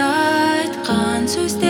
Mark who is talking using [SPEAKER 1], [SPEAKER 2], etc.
[SPEAKER 1] died, қан сөздер